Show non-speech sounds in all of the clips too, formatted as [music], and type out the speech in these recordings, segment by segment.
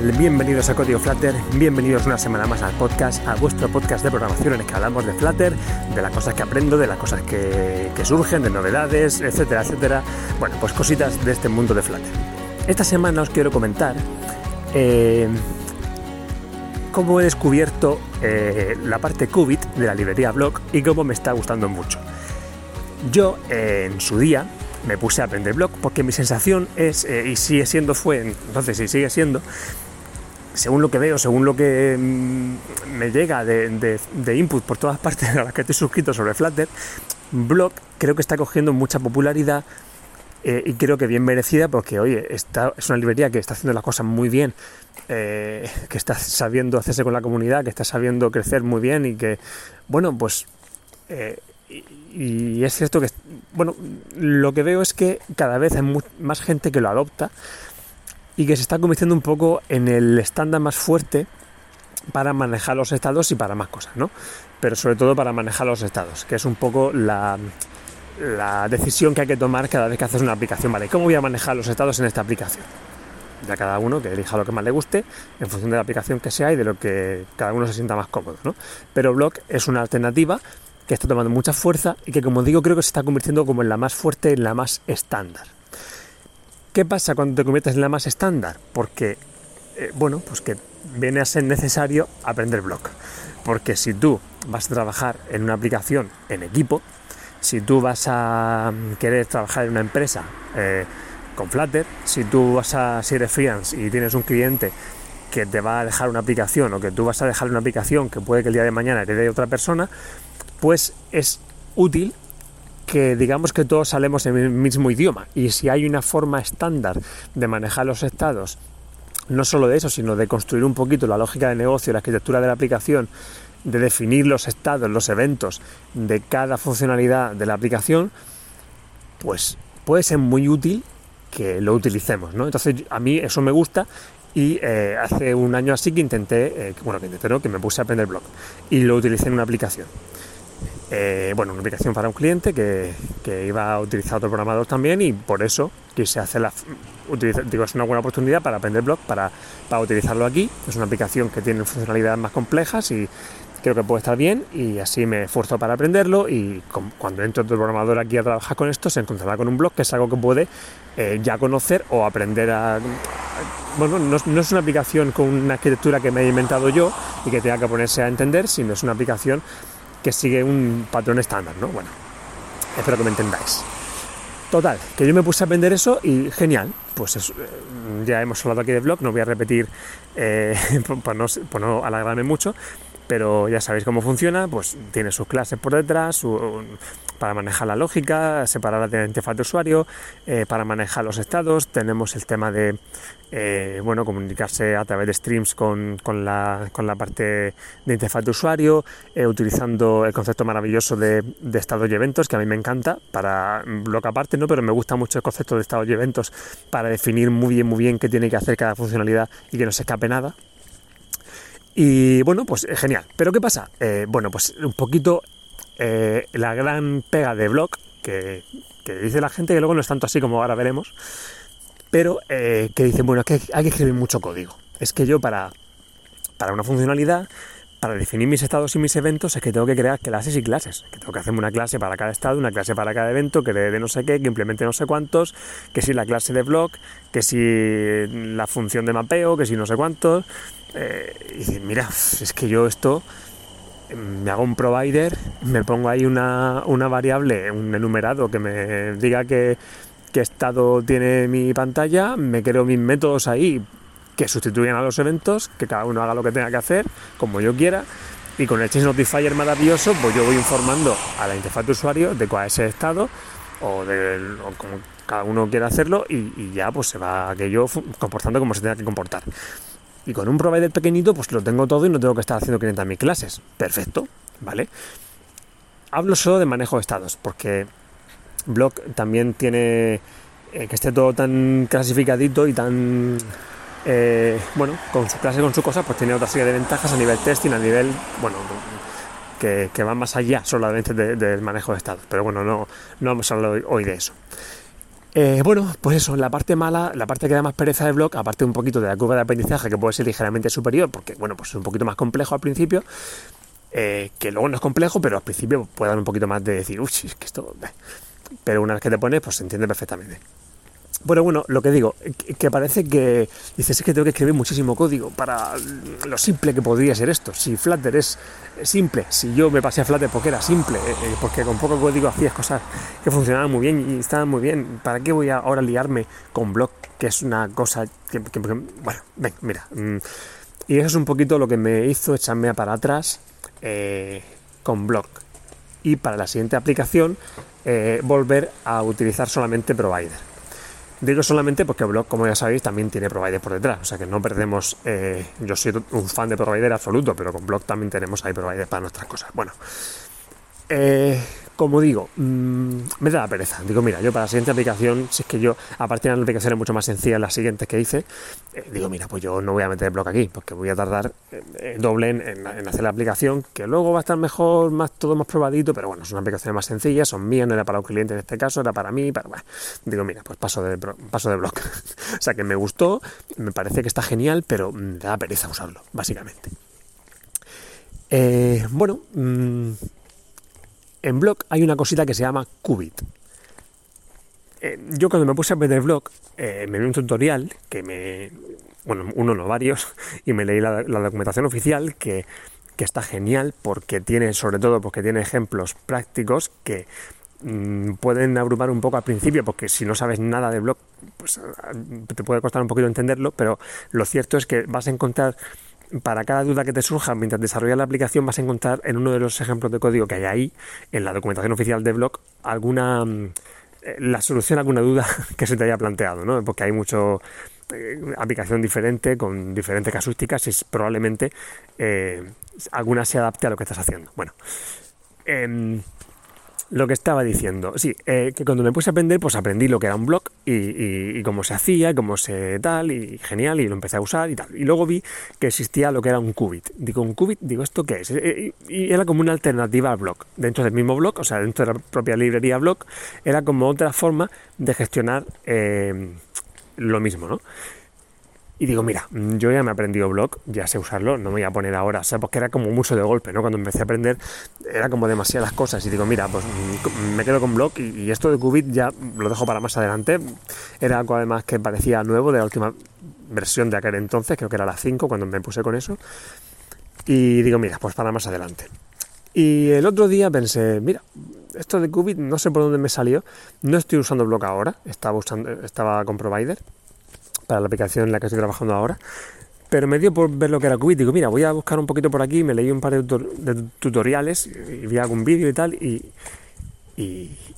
Bienvenidos a Código Flutter, bienvenidos una semana más al podcast, a vuestro podcast de programación en el que hablamos de Flutter, de las cosas que aprendo, de las cosas que, surgen, de novedades, etcétera, etcétera. Bueno, pues cositas de este mundo de Flutter. Esta semana os quiero comentar eh, cómo he descubierto eh, la parte Qubit de la librería Block y cómo me está gustando mucho. Yo, eh, en su día, me puse a aprender blog porque mi sensación es, y sigue siendo, fue, entonces y sigue siendo, según lo que veo, según lo que mm, me llega de, input por todas partes [laughs] a las que estoy suscrito sobre Flutter, blog creo que está cogiendo mucha popularidad eh, y creo que bien merecida porque, oye, es una librería que está haciendo las cosas muy bien, eh, que está sabiendo hacerse con la comunidad, que está sabiendo crecer muy bien y que, bueno, pues y, es cierto que, bueno, lo que veo es que cada vez hay más gente que lo adopta y que se está convirtiendo un poco en el estándar más fuerte para manejar los estados y para más cosas, ¿no? Pero sobre todo para manejar los estados, que es un poco la, decisión que hay que tomar cada vez que haces una aplicación, ¿vale? ¿Cómo voy a manejar los estados en esta aplicación? Ya cada uno que elija lo que más le guste en función de la aplicación que sea y de lo que cada uno se sienta más cómodo, ¿no? Pero Block es una alternativa que está tomando mucha fuerza y que como digo creo que se está convirtiendo como en la más fuerte, en la más estándar. ¿Qué pasa cuando te conviertes en la más estándar? Porque, eh, bueno, pues que viene a ser necesario aprender block. Porque si tú vas a trabajar en una aplicación en equipo, si tú vas a querer trabajar en una empresa eh, con Flutter, si tú vas a, si eres freelance y tienes un cliente que te va a dejar una aplicación o que tú vas a dejar una aplicación que puede que el día de mañana herede otra persona, pues es útil que digamos que todos salemos en el mismo idioma y si hay una forma estándar de manejar los estados, no solo de eso, sino de construir un poquito la lógica de negocio, la arquitectura de la aplicación, de definir los estados, los eventos de cada funcionalidad de la aplicación, pues puede ser muy útil que lo utilicemos, ¿no? Entonces a mí eso me gusta y eh, hace un año así que intenté, eh, bueno, que intenté, que me puse a aprender blog y lo utilicé en una aplicación. Eh, bueno, una aplicación para un cliente que, iba a utilizar otro programador también y por eso quise hacer la... digo, es una buena oportunidad para aprender blog, para, para utilizarlo aquí. Es una aplicación que tiene funcionalidades más complejas y creo que puede estar bien y así me esfuerzo para aprenderlo y cuando entre otro programador aquí a trabajar con esto se encontrará con un blog que es algo que puede eh, ya conocer o aprender a... Bueno, no, no, es una aplicación con una arquitectura que me he inventado yo y que tenga que ponerse a entender, sino es una aplicación que sigue un patrón estándar, ¿no? Bueno, espero que me entendáis. Total, que yo me puse a aprender eso y genial, pues eh, ya hemos hablado aquí de blog, no voy a repetir eh, [laughs] por, no, por no alargarme mucho, pero ya sabéis cómo funciona, pues tiene sus clases por detrás, para manejar la lógica, separar la interfaz de usuario, eh, para manejar los estados, tenemos el tema de eh, bueno, comunicarse a través de streams con, la, parte de interfaz de usuario, eh, utilizando el concepto maravilloso de, de, estados y eventos, que a mí me encanta, para blog aparte, ¿no? pero me gusta mucho el concepto de estados y eventos para definir muy bien, muy bien qué tiene que hacer cada funcionalidad y que no se escape nada. Y bueno, pues eh, genial. Pero ¿qué pasa? Eh, bueno, pues un poquito eh, la gran pega de blog, que, dice la gente que luego no es tanto así como ahora veremos, pero que dicen, bueno, que hay que escribir mucho código. Es que yo para, para una funcionalidad para definir mis estados y mis eventos es que tengo que crear clases y clases. Que tengo que hacerme una clase para cada estado, una clase para cada evento, que de, no sé qué, que implemente no sé cuántos, que si la clase de blog, que si la función de mapeo, que si no sé cuántos. Eh, y mira, es que yo esto mm, me hago un provider, me pongo ahí una, una variable, un enumerado que me diga que, qué estado tiene mi pantalla, me creo mis métodos ahí que sustituyan a los eventos, que cada uno haga lo que tenga que hacer, como yo quiera, y con el Change Notifier maravilloso, pues yo voy informando a la interfaz de usuario de cuál es el estado, o, de, como cada uno quiera hacerlo, y, ya pues se va aquello comportando como se tenga que comportar. Y con un provider pequeñito, pues lo tengo todo y no tengo que estar haciendo 500.000 clases. Perfecto, ¿vale? Hablo solo de manejo de estados, porque Block también tiene eh, que esté todo tan clasificadito y tan eh, bueno, con su clase, con su cosa, pues tiene otra serie de ventajas a nivel testing, a nivel, bueno, que, van más allá solamente del manejo de estados. Pero bueno, no, no vamos a hablar hoy de eso. Eh, bueno, pues eso, la parte mala, la parte que da más pereza de blog, aparte un poquito de la curva de aprendizaje que puede ser ligeramente superior, porque bueno, pues es un poquito más complejo al principio, eh, que luego no es complejo, pero al principio puede dar un poquito más de decir, uy, es que esto... Pero una vez que te pones, pues se entiende perfectamente. Bueno, bueno, lo que digo, que parece que dices es que tengo que escribir muchísimo código para lo simple que podría ser esto. Si Flutter es simple, si yo me pasé a Flutter porque era simple, eh, eh, porque con poco código hacías cosas que funcionaban muy bien y estaban muy bien, ¿para qué voy a ahora liarme con Block, que es una cosa que, bueno, ven, mira. Mm, y eso es un poquito lo que me hizo echarme para atrás eh, con Block. Y para la siguiente aplicación, volver a utilizar solamente Provider. Digo solamente porque Block, como ya sabéis, también tiene provider por detrás. O sea que no perdemos. Eh, yo soy un fan de provider absoluto, pero con Block también tenemos ahí provider para nuestras cosas. Bueno, eh, como digo, mm, me da la pereza. Digo, mira, yo para la siguiente aplicación, si es que yo, aparte de las aplicaciones mucho más sencillas, las siguientes que hice, eh, digo, mira, pues yo no voy a meter el blog aquí, porque voy a tardar eh, doble en, hacer la aplicación, que luego va a estar mejor, más todo más probadito, pero bueno, son aplicaciones más sencillas, son mías, no era para un cliente en este caso, era para mí, para, bueno, digo, mira, pues paso de, paso de blog. [laughs] o sea que me gustó, me parece que está genial, pero me da pereza usarlo, básicamente. Eh, bueno, mm, en Block hay una cosita que se llama Qubit. Eh, yo cuando me puse a aprender Block, eh, me vi un tutorial que me. Bueno, uno no varios, [laughs] y me leí la, documentación oficial que, está genial porque tiene, sobre todo, porque tiene ejemplos prácticos que mm, pueden abrumar un poco al principio, porque si no sabes nada de Block, pues te puede costar un poquito entenderlo, pero lo cierto es que vas a encontrar para cada duda que te surja mientras desarrollas la aplicación vas a encontrar en uno de los ejemplos de código que hay ahí, en la documentación oficial de blog, alguna mm, eh, la solución a alguna duda [laughs] que se te haya planteado, ¿no? Porque hay mucho eh, aplicación diferente con diferentes casuísticas y probablemente eh, alguna se adapte a lo que estás haciendo. Bueno, em, lo que estaba diciendo, sí, eh, que cuando me puse a aprender, pues aprendí lo que era un blog y, cómo se hacía, cómo se tal, y genial, y lo empecé a usar y tal. Y luego vi que existía lo que era un qubit. Digo, un qubit, digo, ¿esto qué es? Eh, y era como una alternativa al blog. Dentro del mismo blog, o sea, dentro de la propia librería blog, era como otra forma de gestionar eh, lo mismo, ¿no? Y digo, mira, yo ya me he aprendido blog, ya sé usarlo, no me voy a poner ahora, o sea, porque era como mucho de golpe, ¿no? Cuando empecé a aprender era como demasiadas cosas y digo, mira, pues mm, me quedo con blog y, esto de Qubit ya lo dejo para más adelante. Era algo además que parecía nuevo de la última versión de aquel entonces, creo que era la 5 cuando me puse con eso. Y digo, mira, pues para más adelante. Y el otro día pensé, mira, esto de Qubit no sé por dónde me salió, no estoy usando blog ahora, estaba, usando, estaba con Provider para la aplicación en la que estoy trabajando ahora. Pero me dio por ver lo que era Qubit. Digo, mira, voy a buscar un poquito por aquí. Me leí un par de, tutoriales y vi algún vídeo y tal. Y,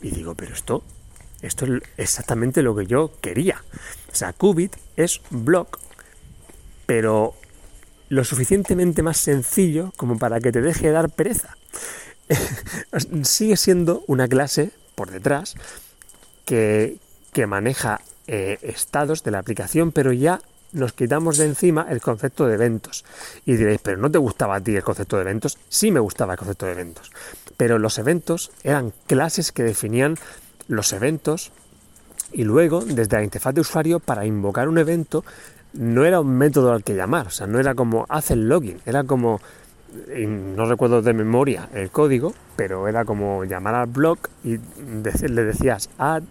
digo, pero esto, esto es exactamente lo que yo quería. O sea, Qubit es block, pero lo suficientemente más sencillo como para que te deje dar pereza. [laughs] Sigue siendo una clase por detrás que, que maneja eh, estados de la aplicación, pero ya nos quitamos de encima el concepto de eventos. Y diréis, pero ¿no te gustaba a ti el concepto de eventos? Sí me gustaba el concepto de eventos. Pero los eventos eran clases que definían los eventos y luego, desde la interfaz de usuario, para invocar un evento, no era un método al que llamar. O sea, no era como haz el login, era como no recuerdo de memoria el código, pero era como llamar al blog y le decías add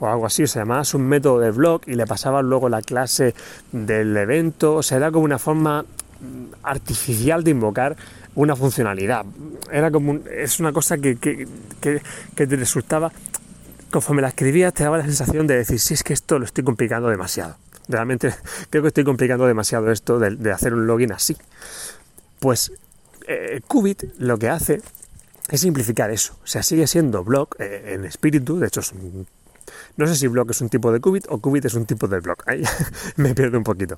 o algo así, o sea, llamabas un método de blog y le pasabas luego la clase del evento, o sea, era como una forma mm, artificial de invocar una funcionalidad. Era como es una cosa que, que, te resultaba, conforme la escribías, te daba la sensación de decir, si es que esto lo estoy complicando demasiado. Realmente [laughs] creo que estoy complicando demasiado esto de hacer un login así. Pues eh, Qubit lo que hace es simplificar eso. O sea, sigue siendo block eh, en espíritu, de hecho no sé si block es un tipo de qubit o qubit es un tipo de block. Ahí [laughs] me pierdo un poquito.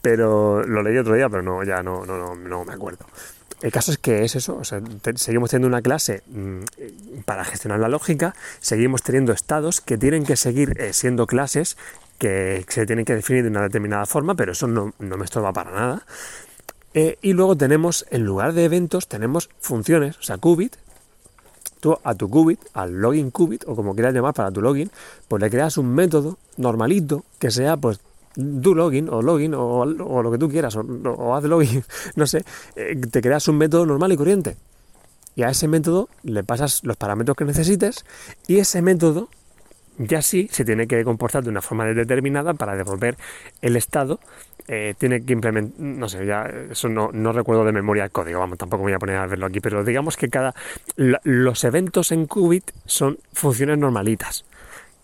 Pero lo leí otro día, pero no, ya no, no, no, me acuerdo. El caso es que es eso, o sea, seguimos teniendo una clase mm, para gestionar la lógica, seguimos teniendo estados que tienen que seguir eh, siendo clases que se tienen que definir de una determinada forma, pero eso no, no me estorba para nada. Eh, y luego tenemos, en lugar de eventos, tenemos funciones, o sea, qubit, Tú a tu qubit, al login qubit, o como quieras llamar para tu login, pues le creas un método normalito que sea pues do login o login o, lo que tú quieras, o, haz login, [laughs] no sé, eh, te creas un método normal y corriente. Y a ese método le pasas los parámetros que necesites y ese método ya sí se tiene que comportar de una forma determinada para devolver el estado. Eh, tiene que implementar, no sé, ya eso no, no, recuerdo de memoria el código, vamos, tampoco voy a poner a verlo aquí, pero digamos que cada los eventos en qubit son funciones normalitas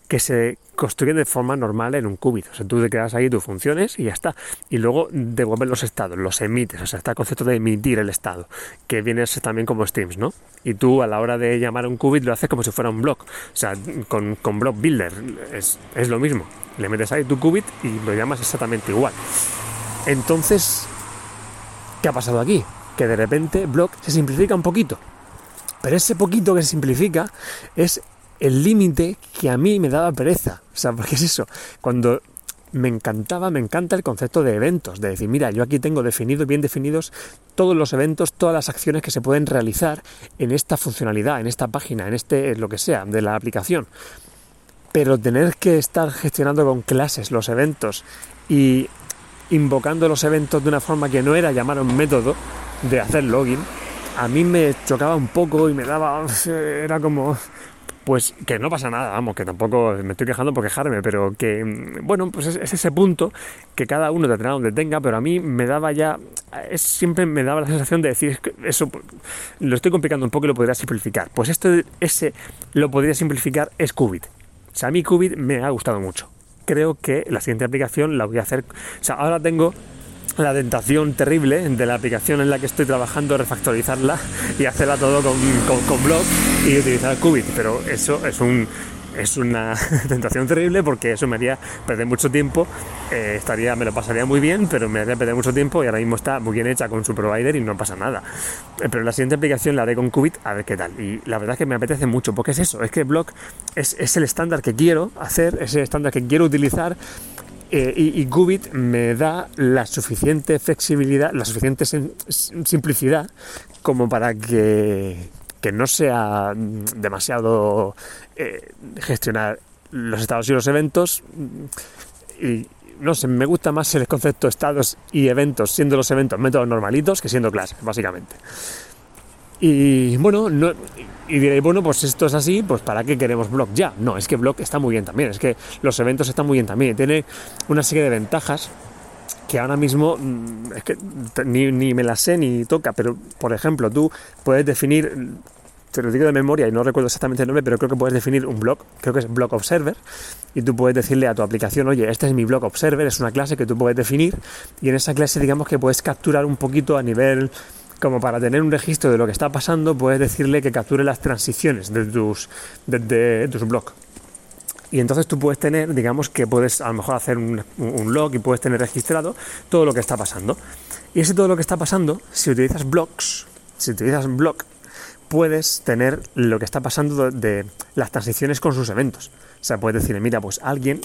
que se construyen de forma normal en un qubit. O sea, tú te quedas ahí tus funciones y ya está. Y luego devuelves los estados, los emites. O sea, está el concepto de emitir el estado, que viene también como streams, ¿no? Y tú a la hora de llamar un qubit lo haces como si fuera un block. O sea, con, con block builder es, es lo mismo. Le metes ahí tu qubit y lo llamas exactamente igual. Entonces, ¿qué ha pasado aquí? Que de repente block se simplifica un poquito. Pero ese poquito que se simplifica es el límite que a mí me daba pereza. O sea, porque es eso, cuando me encantaba, me encanta el concepto de eventos, de decir, mira, yo aquí tengo definidos, bien definidos todos los eventos, todas las acciones que se pueden realizar en esta funcionalidad, en esta página, en este, lo que sea, de la aplicación. Pero tener que estar gestionando con clases los eventos y invocando los eventos de una forma que no era llamar a un método de hacer login, a mí me chocaba un poco y me daba, [laughs] era como, pues que no pasa nada, vamos, que tampoco me estoy quejando por quejarme, pero que, mm, bueno, pues es, ese punto que cada uno tendrá donde tenga, pero a mí me daba ya, es, siempre me daba la sensación de decir, eso pues, lo estoy complicando un poco y lo podría simplificar. Pues esto, ese lo podría simplificar es Qubit. O sea, a mí Qubit me ha gustado mucho. Creo que la siguiente aplicación la voy a hacer, o sea, ahora tengo la tentación terrible de la aplicación en la que estoy trabajando, refactorizarla y hacerla todo con, con, blog y utilizar Qubit. Pero eso es un es una [laughs] tentación terrible porque eso me haría perder mucho tiempo, eh, estaría, me lo pasaría muy bien, pero me haría perder mucho tiempo y ahora mismo está muy bien hecha con su provider y no pasa nada. Eh, pero la siguiente aplicación la haré con Qubit a ver qué tal. Y la verdad es que me apetece mucho porque es eso, es que Block es, es el estándar que quiero hacer, es el estándar que quiero utilizar eh, y, Qubit me da la suficiente flexibilidad, la suficiente simplicidad como para que, no sea demasiado eh, gestionar los estados y los eventos. Y no sé, me gusta más el concepto estados y eventos, siendo los eventos métodos normalitos que siendo clases, básicamente. Y bueno, no, y diréis, bueno, pues esto es así, pues ¿para qué queremos Block ya? No, es que Block está muy bien también, es que los eventos están muy bien también, tiene una serie de ventajas que ahora mismo mm, es que ni, me las sé ni toca, pero por ejemplo, tú puedes definir te lo digo de memoria y no recuerdo exactamente el nombre, pero creo que puedes definir un block, creo que es block observer, y tú puedes decirle a tu aplicación, oye, este es mi block observer, es una clase que tú puedes definir, y en esa clase digamos que puedes capturar un poquito a nivel como para tener un registro de lo que está pasando, puedes decirle que capture las transiciones de tus, de, tus blogs. Y entonces tú puedes tener, digamos que puedes a lo mejor hacer un, log y puedes tener registrado todo lo que está pasando. Y ese todo lo que está pasando, si utilizas blocks, si utilizas block, puedes tener lo que está pasando de, las transiciones con sus eventos. O sea, puedes decirle, mira, pues alguien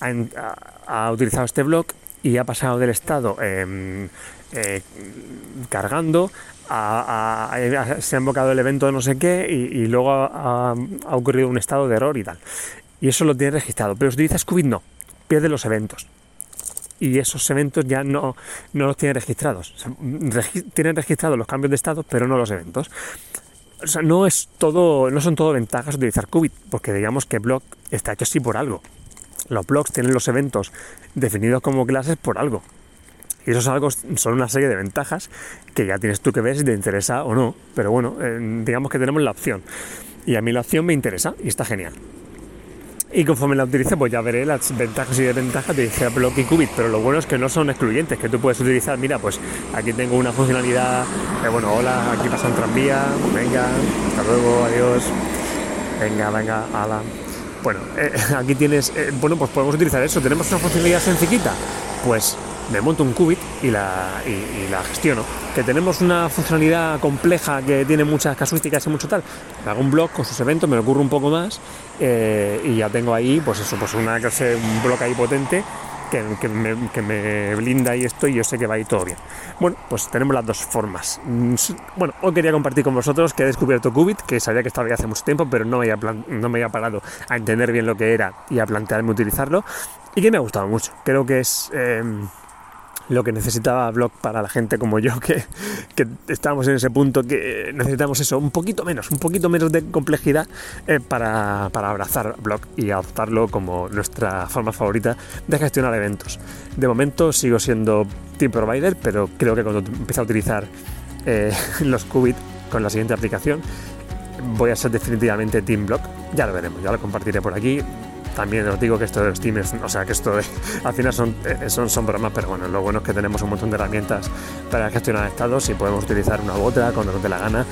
ha, utilizado este block y ha pasado del estado em, eh, cargando, se ha invocado el evento de no sé qué y, luego ha, ocurrido un estado de error y tal. Y eso lo tiene registrado. Pero si utilizas Qubit no, pierde los eventos. Y esos eventos ya no, no los tiene registrados. tienen registrados los cambios de estado, pero no los eventos. O sea, no es todo, no son todo ventajas utilizar Qubit, porque digamos que Block está hecho así por algo. Los blogs tienen los eventos definidos como clases por algo. Y eso es algo, son una serie de ventajas que ya tienes tú que ver si te interesa o no. Pero bueno, eh, digamos que tenemos la opción. Y a mí la opción me interesa y está genial. Y conforme la utilice, pues ya veré las ventajas y desventajas de dije Block y Qubit. Pero lo bueno es que no son excluyentes, que tú puedes utilizar, mira, pues aquí tengo una funcionalidad, de, bueno, hola, aquí pasa un tranvía, venga, hasta luego, adiós, venga, venga, ala. Bueno, eh, [laughs] aquí tienes, eh, bueno, pues podemos utilizar eso. Tenemos una funcionalidad sencillita, pues me monto un qubit y la, y, la gestiono. Que tenemos una funcionalidad compleja que tiene muchas casuísticas y mucho tal. Me hago un blog con sus eventos, me lo ocurre un poco más eh, y ya tengo ahí, pues eso, pues una clase, un blog ahí potente que, me, blinda y esto y yo sé que va a ir todo bien. Bueno, pues tenemos las dos formas. Mm, bueno, hoy quería compartir con vosotros que he descubierto Qubit, que sabía que estaba ya hace mucho tiempo, pero no me había, no me había parado a entender bien lo que era y a plantearme utilizarlo y que me ha gustado mucho. Creo que es... Em, lo que necesitaba Blog para la gente como yo, que, que estábamos en ese punto que necesitamos eso, un poquito menos, un poquito menos de complejidad eh, para, para, abrazar Blog y adoptarlo como nuestra forma favorita de gestionar eventos. De momento sigo siendo Team Provider, pero creo que cuando empiece a utilizar eh, [laughs] los Qubit con la siguiente aplicación, voy a ser definitivamente Team Blog. Ya lo veremos, ya lo compartiré por aquí también os digo que esto de los teams, o sea, que esto [laughs] al final son, eh, son, son bromas, pero bueno, lo bueno es que tenemos un montón de herramientas para gestionar estados y podemos utilizar una u otra cuando nos dé la gana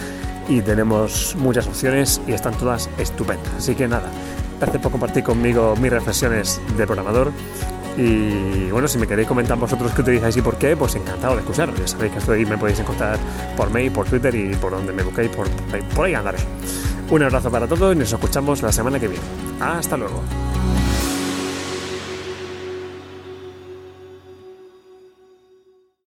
y tenemos muchas opciones y están todas estupendas. Así que nada, gracias por compartir conmigo mis reflexiones de programador. Y bueno, si me queréis comentar vosotros qué utilizáis y por qué, pues encantado de escucharos. Ya sabéis que estoy, me podéis encontrar por mail, por Twitter y por donde me busquéis, por ahí andaré. Un abrazo para todos y nos escuchamos la semana que viene. Hasta luego.